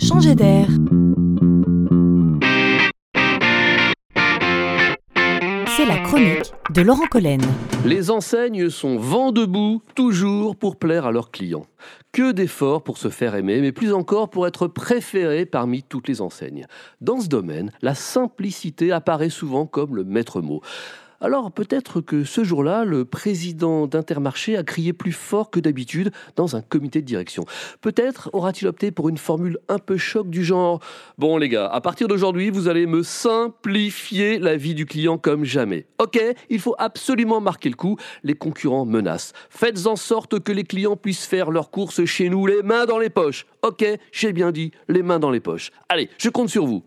changer d'air. C'est la chronique de Laurent Collen. Les enseignes sont vent debout, toujours pour plaire à leurs clients. Que d'efforts pour se faire aimer, mais plus encore pour être préféré parmi toutes les enseignes. Dans ce domaine, la simplicité apparaît souvent comme le maître mot. Alors peut-être que ce jour-là, le président d'Intermarché a crié plus fort que d'habitude dans un comité de direction. Peut-être aura-t-il opté pour une formule un peu choc du genre Bon les gars, à partir d'aujourd'hui, vous allez me simplifier la vie du client comme jamais. Ok, il faut absolument marquer le coup, les concurrents menacent. Faites en sorte que les clients puissent faire leurs courses chez nous les mains dans les poches. Ok, j'ai bien dit, les mains dans les poches. Allez, je compte sur vous.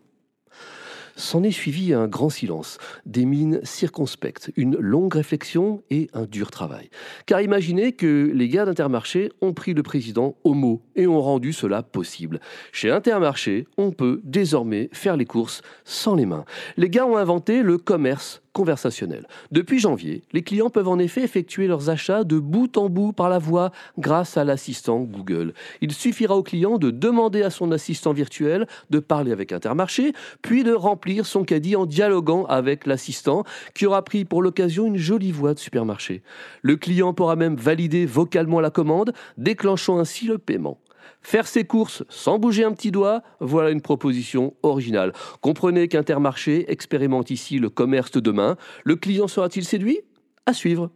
S'en est suivi un grand silence, des mines circonspectes, une longue réflexion et un dur travail. Car imaginez que les gars d'Intermarché ont pris le président au mot et ont rendu cela possible. Chez Intermarché, on peut désormais faire les courses sans les mains. Les gars ont inventé le commerce conversationnel. Depuis janvier, les clients peuvent en effet effectuer leurs achats de bout en bout par la voix grâce à l'assistant Google. Il suffira au client de demander à son assistant virtuel de parler avec Intermarché, puis de remplir son caddie en dialoguant avec l'assistant qui aura pris pour l'occasion une jolie voix de supermarché. Le client pourra même valider vocalement la commande, déclenchant ainsi le paiement. Faire ses courses sans bouger un petit doigt, voilà une proposition originale. Comprenez qu'Intermarché expérimente ici le commerce de demain. Le client sera-t-il séduit? À suivre.